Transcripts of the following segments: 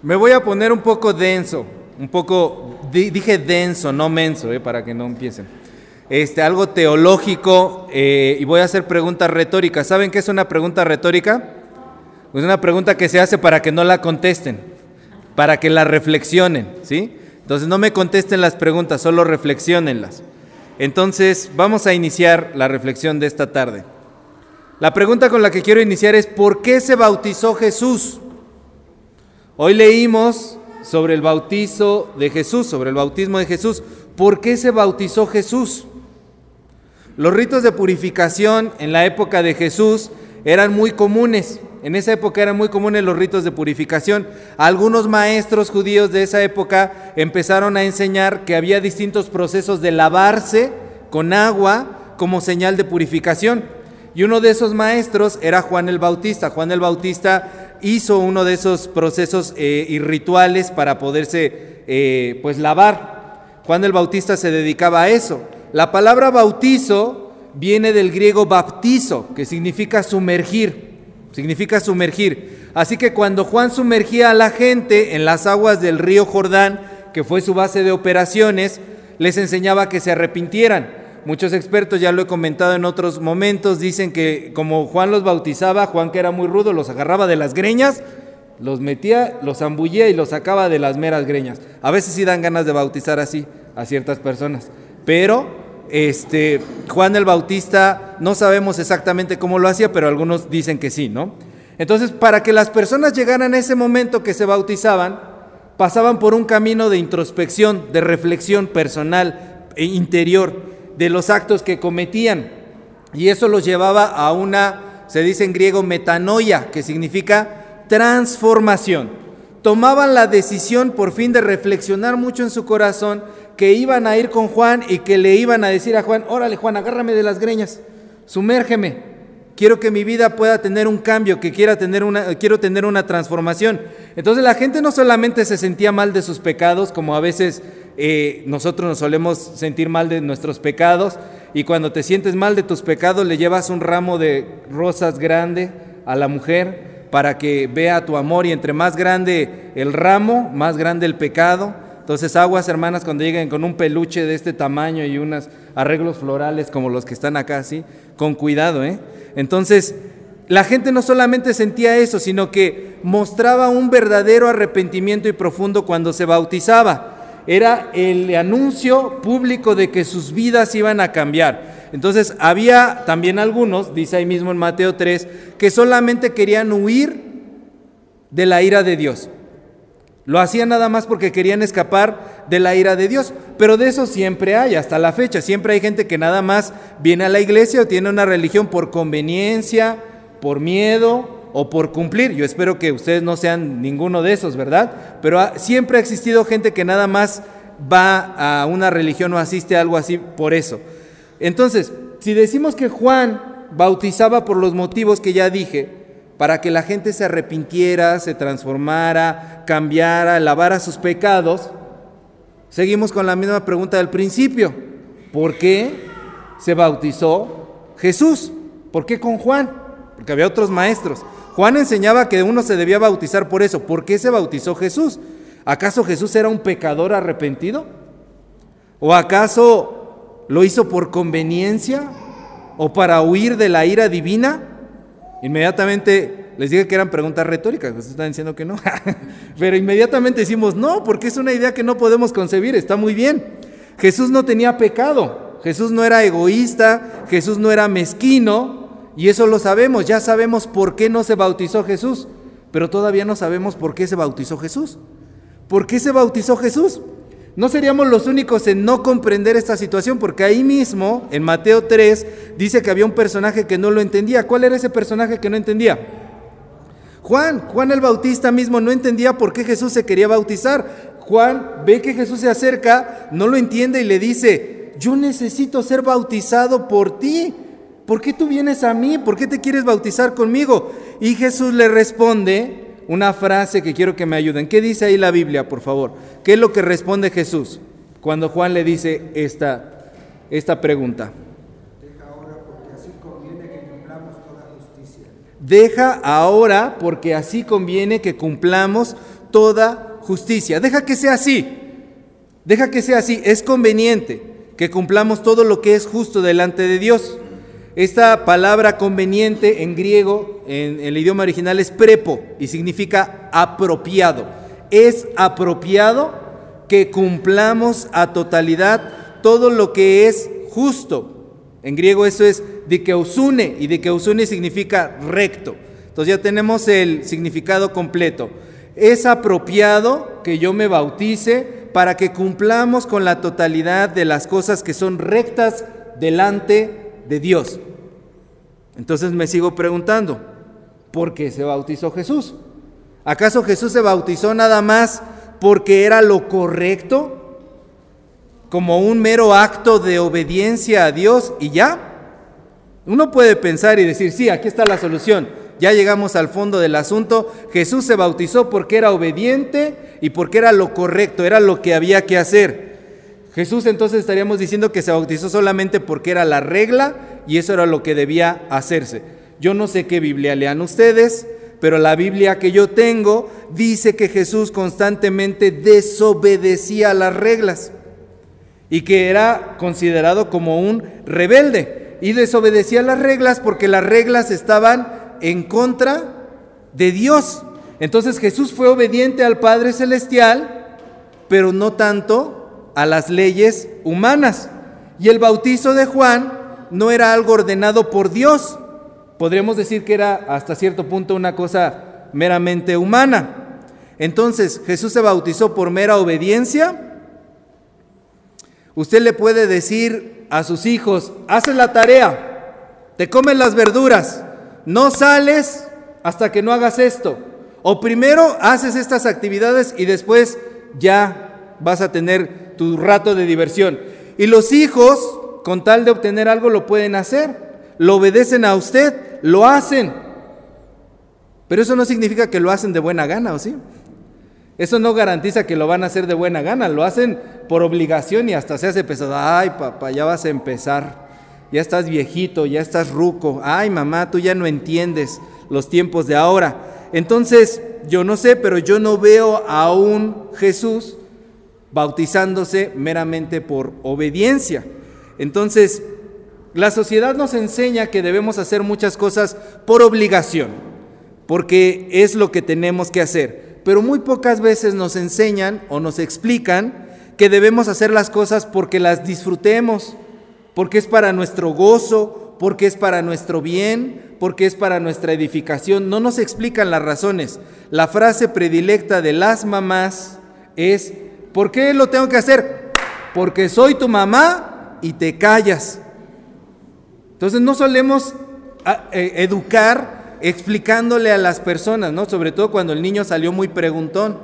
Me voy a poner un poco denso, un poco, dije denso, no menso, eh, para que no empiecen. Este, algo teológico eh, y voy a hacer preguntas retóricas. ¿Saben qué es una pregunta retórica? Es una pregunta que se hace para que no la contesten, para que la reflexionen, ¿sí? Entonces no me contesten las preguntas, solo reflexionenlas. Entonces vamos a iniciar la reflexión de esta tarde. La pregunta con la que quiero iniciar es ¿por qué se bautizó Jesús? Hoy leímos sobre el bautizo de Jesús, sobre el bautismo de Jesús. ¿Por qué se bautizó Jesús? Los ritos de purificación en la época de Jesús eran muy comunes. En esa época eran muy comunes los ritos de purificación. Algunos maestros judíos de esa época empezaron a enseñar que había distintos procesos de lavarse con agua como señal de purificación. Y uno de esos maestros era Juan el Bautista. Juan el Bautista hizo uno de esos procesos eh, y rituales para poderse eh, pues lavar. Juan el Bautista se dedicaba a eso. La palabra bautizo viene del griego baptizo, que significa sumergir significa sumergir. Así que cuando Juan sumergía a la gente en las aguas del río Jordán, que fue su base de operaciones, les enseñaba que se arrepintieran. Muchos expertos, ya lo he comentado en otros momentos, dicen que como Juan los bautizaba, Juan que era muy rudo, los agarraba de las greñas, los metía, los zambullía y los sacaba de las meras greñas. A veces sí dan ganas de bautizar así a ciertas personas, pero este, Juan el Bautista, no sabemos exactamente cómo lo hacía, pero algunos dicen que sí, ¿no? Entonces, para que las personas llegaran a ese momento que se bautizaban, pasaban por un camino de introspección, de reflexión personal e interior de los actos que cometían. Y eso los llevaba a una, se dice en griego, metanoia, que significa transformación. Tomaban la decisión por fin de reflexionar mucho en su corazón que iban a ir con Juan y que le iban a decir a Juan, órale Juan, agárrame de las greñas, sumérgeme, quiero que mi vida pueda tener un cambio, que quiera tener una, quiero tener una transformación. Entonces la gente no solamente se sentía mal de sus pecados, como a veces eh, nosotros nos solemos sentir mal de nuestros pecados, y cuando te sientes mal de tus pecados le llevas un ramo de rosas grande a la mujer para que vea tu amor y entre más grande el ramo, más grande el pecado. Entonces, aguas, hermanas, cuando lleguen con un peluche de este tamaño y unos arreglos florales como los que están acá, ¿sí? Con cuidado, ¿eh? Entonces, la gente no solamente sentía eso, sino que mostraba un verdadero arrepentimiento y profundo cuando se bautizaba. Era el anuncio público de que sus vidas iban a cambiar. Entonces, había también algunos, dice ahí mismo en Mateo 3, que solamente querían huir de la ira de Dios. Lo hacían nada más porque querían escapar de la ira de Dios. Pero de eso siempre hay, hasta la fecha. Siempre hay gente que nada más viene a la iglesia o tiene una religión por conveniencia, por miedo o por cumplir. Yo espero que ustedes no sean ninguno de esos, ¿verdad? Pero siempre ha existido gente que nada más va a una religión o asiste a algo así por eso. Entonces, si decimos que Juan bautizaba por los motivos que ya dije, para que la gente se arrepintiera, se transformara, cambiara, lavara sus pecados, seguimos con la misma pregunta del principio. ¿Por qué se bautizó Jesús? ¿Por qué con Juan? Porque había otros maestros. Juan enseñaba que uno se debía bautizar por eso. ¿Por qué se bautizó Jesús? ¿Acaso Jesús era un pecador arrepentido? ¿O acaso lo hizo por conveniencia? ¿O para huir de la ira divina? Inmediatamente les dije que eran preguntas retóricas, ustedes están diciendo que no. Pero inmediatamente decimos, no, porque es una idea que no podemos concebir, está muy bien. Jesús no tenía pecado, Jesús no era egoísta, Jesús no era mezquino, y eso lo sabemos, ya sabemos por qué no se bautizó Jesús, pero todavía no sabemos por qué se bautizó Jesús. ¿Por qué se bautizó Jesús? No seríamos los únicos en no comprender esta situación, porque ahí mismo, en Mateo 3, dice que había un personaje que no lo entendía. ¿Cuál era ese personaje que no entendía? Juan, Juan el Bautista mismo no entendía por qué Jesús se quería bautizar. Juan ve que Jesús se acerca, no lo entiende y le dice, yo necesito ser bautizado por ti. ¿Por qué tú vienes a mí? ¿Por qué te quieres bautizar conmigo? Y Jesús le responde, una frase que quiero que me ayuden. ¿Qué dice ahí la Biblia, por favor? ¿Qué es lo que responde Jesús cuando Juan le dice esta, esta pregunta? Deja ahora porque así conviene que cumplamos toda justicia. Deja ahora porque así conviene que cumplamos toda justicia. Deja que sea así. Deja que sea así. Es conveniente que cumplamos todo lo que es justo delante de Dios. Esta palabra conveniente en griego, en, el idioma original, es prepo y significa apropiado. Es apropiado que cumplamos a totalidad todo lo que es justo. En griego eso es dikeusune y dikeusune significa recto. Entonces ya tenemos el significado completo. Es apropiado que yo me bautice para que cumplamos con la totalidad de las cosas que son rectas delante de Dios. Entonces me sigo preguntando, ¿por qué se bautizó Jesús? ¿Acaso Jesús se bautizó nada más porque era lo correcto? Como un mero acto de obediencia a Dios y ya. Uno puede pensar y decir, sí, aquí está la solución. Ya llegamos al fondo del asunto. Jesús se bautizó porque era obediente y porque era lo correcto, era lo que había que hacer. Jesús entonces estaríamos diciendo que se bautizó solamente porque era la regla y eso era lo que debía hacerse. Yo no sé qué Biblia lean ustedes, pero la Biblia que yo tengo dice que Jesús constantemente desobedecía las reglas y que era considerado como un rebelde y desobedecía las reglas porque las reglas estaban en contra de Dios. Entonces Jesús fue obediente al Padre Celestial, pero no tanto a las leyes humanas. Y el bautizo de Juan no era algo ordenado por Dios. Podríamos decir que era hasta cierto punto una cosa meramente humana. Entonces, Jesús se bautizó por mera obediencia. Usted le puede decir a sus hijos, haces la tarea, te comen las verduras, no sales hasta que no hagas esto. O primero haces estas actividades y después ya vas a tener tu rato de diversión. Y los hijos, con tal de obtener algo, lo pueden hacer. Lo obedecen a usted, lo hacen. Pero eso no significa que lo hacen de buena gana, ¿o sí? Eso no garantiza que lo van a hacer de buena gana, lo hacen por obligación y hasta se hace pesado. Ay, papá, ya vas a empezar. Ya estás viejito, ya estás ruco. Ay, mamá, tú ya no entiendes los tiempos de ahora. Entonces, yo no sé, pero yo no veo a un Jesús bautizándose meramente por obediencia. Entonces, la sociedad nos enseña que debemos hacer muchas cosas por obligación, porque es lo que tenemos que hacer. Pero muy pocas veces nos enseñan o nos explican que debemos hacer las cosas porque las disfrutemos, porque es para nuestro gozo, porque es para nuestro bien, porque es para nuestra edificación. No nos explican las razones. La frase predilecta de las mamás es ¿Por qué lo tengo que hacer? Porque soy tu mamá y te callas. Entonces no solemos ah, eh, educar explicándole a las personas, ¿no? Sobre todo cuando el niño salió muy preguntón.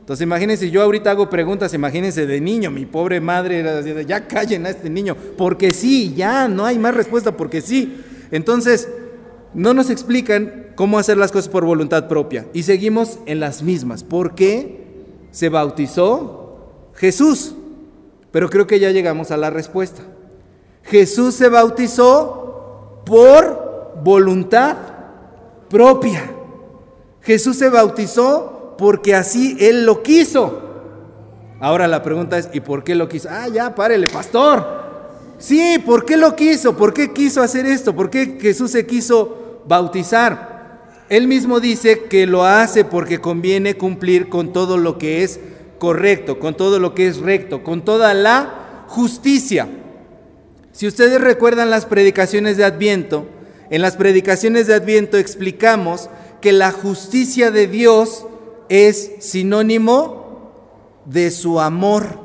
Entonces imagínense, yo ahorita hago preguntas, imagínense de niño, mi pobre madre era así, ya callen a este niño, porque sí, ya, no hay más respuesta, porque sí. Entonces, no nos explican cómo hacer las cosas por voluntad propia y seguimos en las mismas. ¿Por qué? Se bautizó Jesús. Pero creo que ya llegamos a la respuesta. Jesús se bautizó por voluntad propia. Jesús se bautizó porque así Él lo quiso. Ahora la pregunta es, ¿y por qué lo quiso? Ah, ya, párele, pastor. Sí, ¿por qué lo quiso? ¿Por qué quiso hacer esto? ¿Por qué Jesús se quiso bautizar? Él mismo dice que lo hace porque conviene cumplir con todo lo que es correcto, con todo lo que es recto, con toda la justicia. Si ustedes recuerdan las predicaciones de Adviento, en las predicaciones de Adviento explicamos que la justicia de Dios es sinónimo de su amor.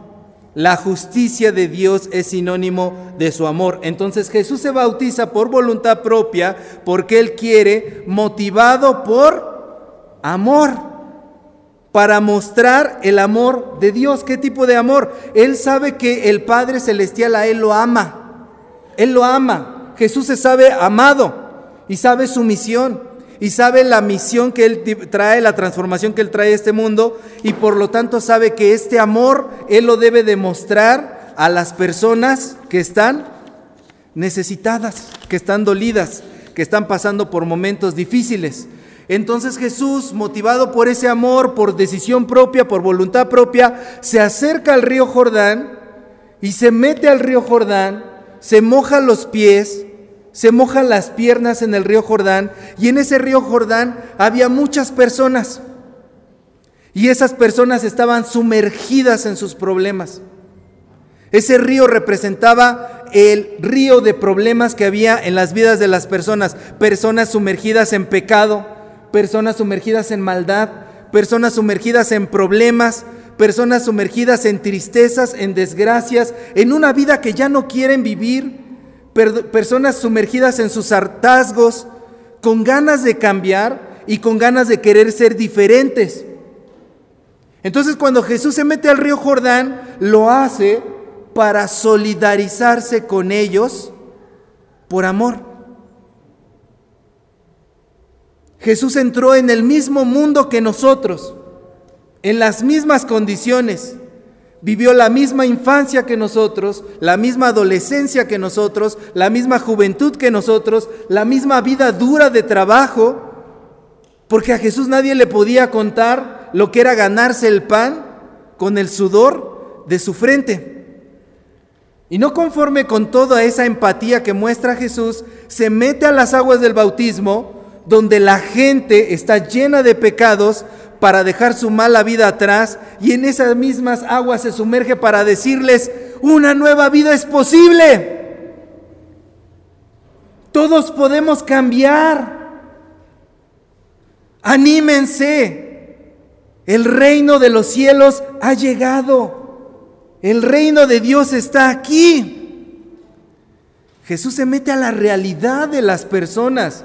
La justicia de Dios es sinónimo de su amor. Entonces Jesús se bautiza por voluntad propia porque Él quiere, motivado por amor, para mostrar el amor de Dios. ¿Qué tipo de amor? Él sabe que el Padre Celestial a Él lo ama. Él lo ama. Jesús se sabe amado y sabe su misión y sabe la misión que Él trae, la transformación que Él trae a este mundo y por lo tanto sabe que este amor Él lo debe demostrar a las personas que están necesitadas, que están dolidas, que están pasando por momentos difíciles. Entonces Jesús, motivado por ese amor, por decisión propia, por voluntad propia, se acerca al río Jordán y se mete al río Jordán, se moja los pies, se mojan las piernas en el río Jordán y en ese río Jordán había muchas personas. Y esas personas estaban sumergidas en sus problemas. Ese río representaba el río de problemas que había en las vidas de las personas, personas sumergidas en pecado, personas sumergidas en maldad, personas sumergidas en problemas, personas sumergidas en tristezas, en desgracias, en una vida que ya no quieren vivir, personas sumergidas en sus hartazgos, con ganas de cambiar y con ganas de querer ser diferentes. Entonces cuando Jesús se mete al río Jordán, lo hace para solidarizarse con ellos por amor. Jesús entró en el mismo mundo que nosotros, en las mismas condiciones. Vivió la misma infancia que nosotros, la misma adolescencia que nosotros, la misma juventud que nosotros, la misma vida dura de trabajo, porque a Jesús nadie le podía contar lo que era ganarse el pan con el sudor de su frente. Y no conforme con toda esa empatía que muestra Jesús, se mete a las aguas del bautismo donde la gente está llena de pecados para dejar su mala vida atrás y en esas mismas aguas se sumerge para decirles, una nueva vida es posible. Todos podemos cambiar. Anímense. El reino de los cielos ha llegado. El reino de Dios está aquí. Jesús se mete a la realidad de las personas.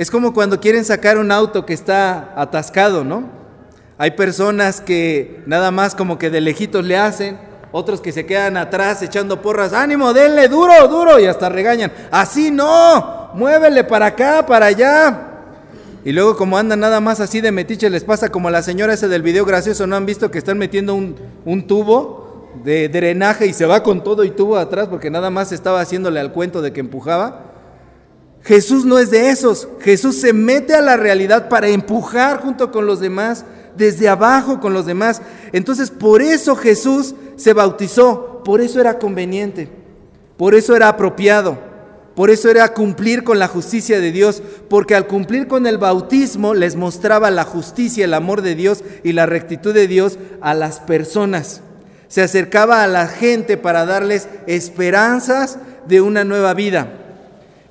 Es como cuando quieren sacar un auto que está atascado, ¿no? Hay personas que nada más como que de lejitos le hacen, otros que se quedan atrás echando porras, ánimo, denle duro, duro, y hasta regañan, así no, muévele para acá, para allá. Y luego como andan nada más así de metiche, les pasa como la señora ese del video gracioso, ¿no han visto que están metiendo un tubo de drenaje y se va con todo y tubo atrás porque nada más estaba haciéndole al cuento de que empujaba? Jesús no es de esos. Jesús se mete a la realidad para empujar junto con los demás, desde abajo con los demás. Entonces, por eso Jesús se bautizó, por eso era conveniente, por eso era apropiado, por eso era cumplir con la justicia de Dios, porque al cumplir con el bautismo les mostraba la justicia, el amor de Dios y la rectitud de Dios a las personas. Se acercaba a la gente para darles esperanzas de una nueva vida.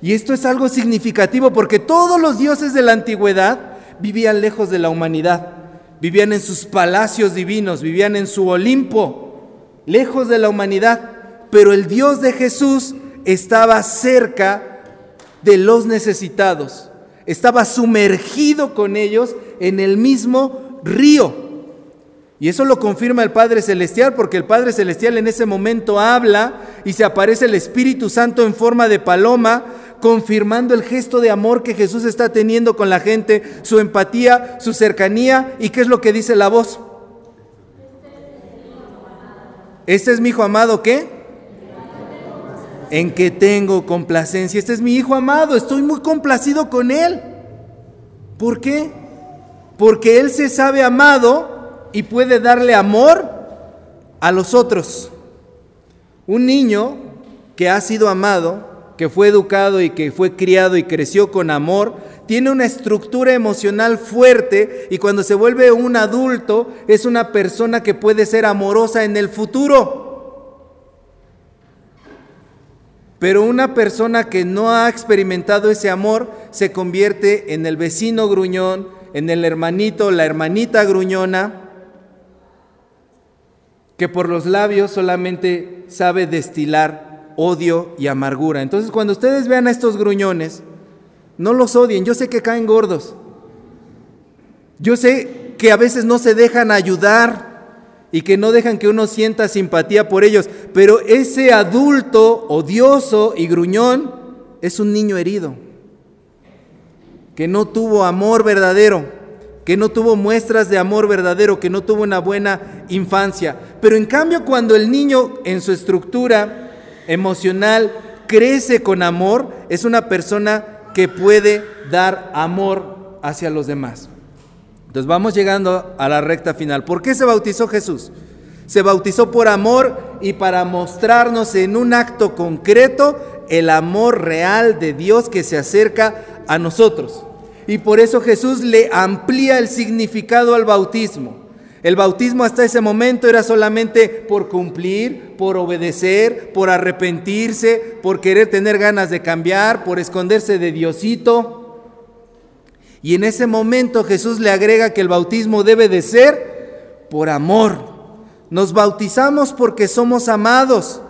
Y esto es algo significativo porque todos los dioses de la antigüedad vivían lejos de la humanidad, vivían en sus palacios divinos, vivían en su Olimpo, lejos de la humanidad, pero el Dios de Jesús estaba cerca de los necesitados, estaba sumergido con ellos en el mismo río. Y eso lo confirma el Padre Celestial, porque el Padre Celestial en ese momento habla y se aparece el Espíritu Santo en forma de paloma confirmando el gesto de amor que Jesús está teniendo con la gente, su empatía, su cercanía. ¿Y qué es lo que dice la voz? Este es mi hijo amado, ¿qué? En que tengo complacencia. Este es mi hijo amado, estoy muy complacido con él. ¿Por qué? Porque él se sabe amado y puede darle amor a los otros. Un niño que ha sido amado que fue educado y que fue criado y creció con amor, tiene una estructura emocional fuerte y cuando se vuelve un adulto es una persona que puede ser amorosa en el futuro. Pero una persona que no ha experimentado ese amor se convierte en el vecino gruñón, en el hermanito, la hermanita gruñona, que por los labios solamente sabe destilar odio y amargura. Entonces cuando ustedes vean a estos gruñones, no los odien. Yo sé que caen gordos. Yo sé que a veces no se dejan ayudar y que no dejan que uno sienta simpatía por ellos. Pero ese adulto odioso y gruñón es un niño herido, que no tuvo amor verdadero, que no tuvo muestras de amor verdadero, que no tuvo una buena infancia. Pero en cambio cuando el niño en su estructura emocional, crece con amor, es una persona que puede dar amor hacia los demás. Entonces vamos llegando a la recta final. ¿Por qué se bautizó Jesús? Se bautizó por amor y para mostrarnos en un acto concreto el amor real de Dios que se acerca a nosotros. Y por eso Jesús le amplía el significado al bautismo. El bautismo hasta ese momento era solamente por cumplir, por obedecer, por arrepentirse, por querer tener ganas de cambiar, por esconderse de Diosito. Y en ese momento Jesús le agrega que el bautismo debe de ser por amor. Nos bautizamos porque somos amados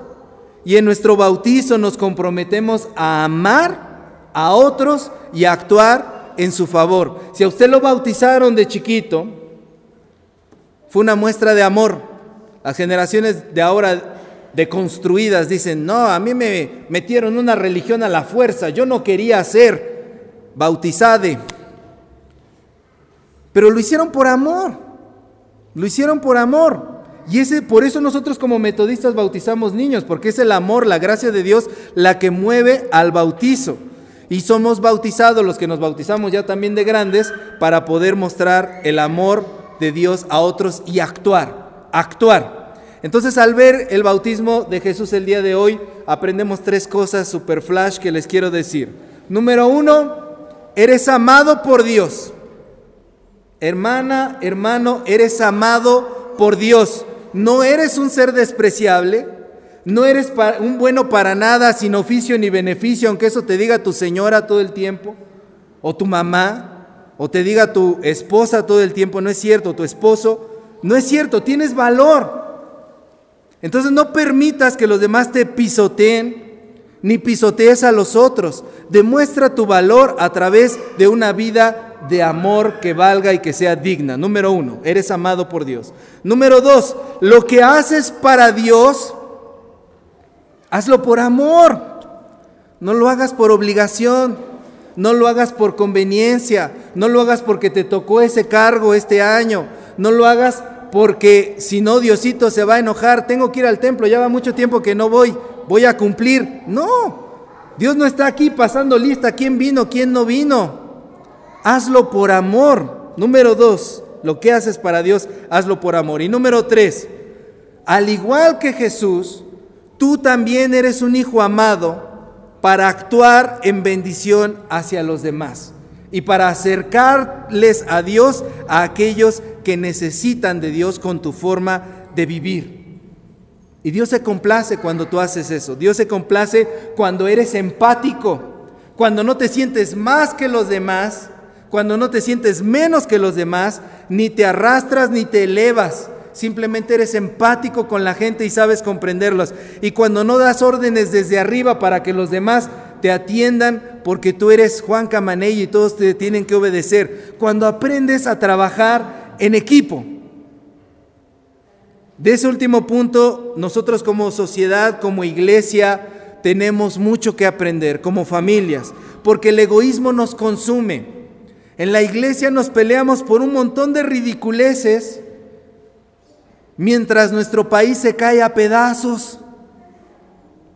y en nuestro bautizo nos comprometemos a amar a otros y a actuar en su favor. Si a usted lo bautizaron de chiquito, fue una muestra de amor. Las generaciones de ahora deconstruidas dicen, no, a mí me metieron una religión a la fuerza, yo no quería ser bautizade. Pero lo hicieron por amor, lo hicieron por amor. Y ese, por eso nosotros como metodistas bautizamos niños, porque es el amor, la gracia de Dios la que mueve al bautizo. Y somos bautizados, los que nos bautizamos ya también de grandes, para poder mostrar el amor de Dios a otros y actuar, actuar. Entonces al ver el bautismo de Jesús el día de hoy, aprendemos tres cosas super flash que les quiero decir. Número uno, eres amado por Dios. Hermana, hermano, eres amado por Dios. No eres un ser despreciable, no eres un bueno para nada, sin oficio ni beneficio, aunque eso te diga tu señora todo el tiempo, o tu mamá, o te diga tu esposa todo el tiempo, no es cierto, tu esposo, no es cierto, tienes valor. Entonces no permitas que los demás te pisoteen, ni pisotees a los otros. Demuestra tu valor a través de una vida de amor que valga y que sea digna. Número uno, eres amado por Dios. Número dos, lo que haces para Dios, hazlo por amor. No lo hagas por obligación. No lo hagas por conveniencia, no lo hagas porque te tocó ese cargo este año, no lo hagas porque si no Diosito se va a enojar, tengo que ir al templo, ya va mucho tiempo que no voy, voy a cumplir. No, Dios no está aquí pasando lista, quién vino, quién no vino. Hazlo por amor. Número dos, lo que haces para Dios, hazlo por amor. Y número tres, al igual que Jesús, tú también eres un hijo amado para actuar en bendición hacia los demás y para acercarles a Dios a aquellos que necesitan de Dios con tu forma de vivir. Y Dios se complace cuando tú haces eso. Dios se complace cuando eres empático, cuando no te sientes más que los demás, cuando no te sientes menos que los demás, ni te arrastras ni te elevas, simplemente eres empático con la gente y sabes comprenderlos. Y cuando no das órdenes desde arriba para que los demás te atiendan porque tú eres Juan Camaney y todos te tienen que obedecer. Cuando aprendes a trabajar en equipo. De ese último punto, nosotros como sociedad, como iglesia, tenemos mucho que aprender, como familias, porque el egoísmo nos consume. En la iglesia nos peleamos por un montón de ridiculeces mientras nuestro país se cae a pedazos.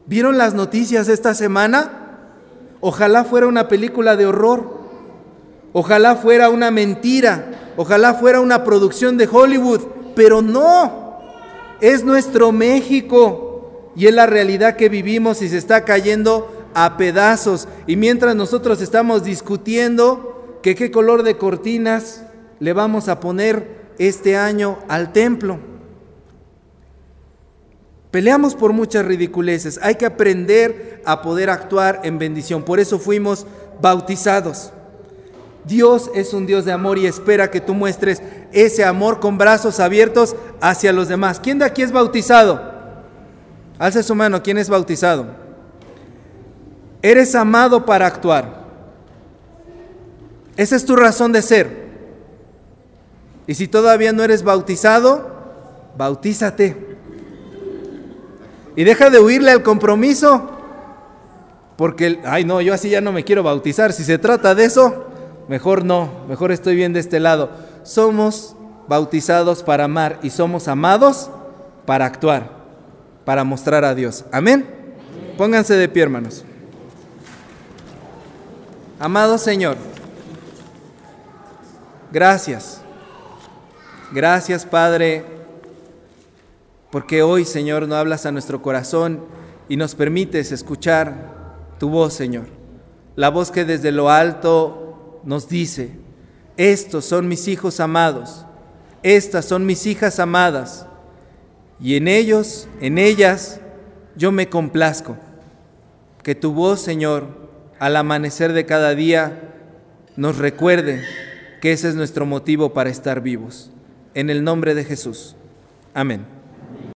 ¿Vieron las noticias esta semana? Ojalá fuera una película de horror. Ojalá fuera una mentira. Ojalá fuera una producción de Hollywood. Pero no. Es nuestro México. Y es la realidad que vivimos y se está cayendo a pedazos. Y mientras nosotros estamos discutiendo que qué color de cortinas le vamos a poner este año al templo. Peleamos por muchas ridiculeces. Hay que aprender a poder actuar en bendición. Por eso fuimos bautizados. Dios es un Dios de amor y espera que tú muestres ese amor con brazos abiertos hacia los demás. ¿Quién de aquí es bautizado? Alce su mano, ¿quién es bautizado? Eres amado para actuar. Esa es tu razón de ser. Y si todavía no eres bautizado, bautízate. Y deja de huirle al compromiso. Porque, ay no, yo así ya no me quiero bautizar. Si se trata de eso, mejor no, mejor estoy bien de este lado. Somos bautizados para amar y somos amados para actuar, para mostrar a Dios. Amén. Pónganse de pie, hermanos. Amado Señor, gracias. Gracias, Padre, porque hoy, Señor, no hablas a nuestro corazón y nos permites escuchar tu voz, Señor. La voz que desde lo alto nos dice, estos son mis hijos amados, estas son mis hijas amadas, y en ellos, en ellas, yo me complazco. Que tu voz, Señor, al amanecer de cada día, nos recuerde que ese es nuestro motivo para estar vivos. En el nombre de Jesús. Amén.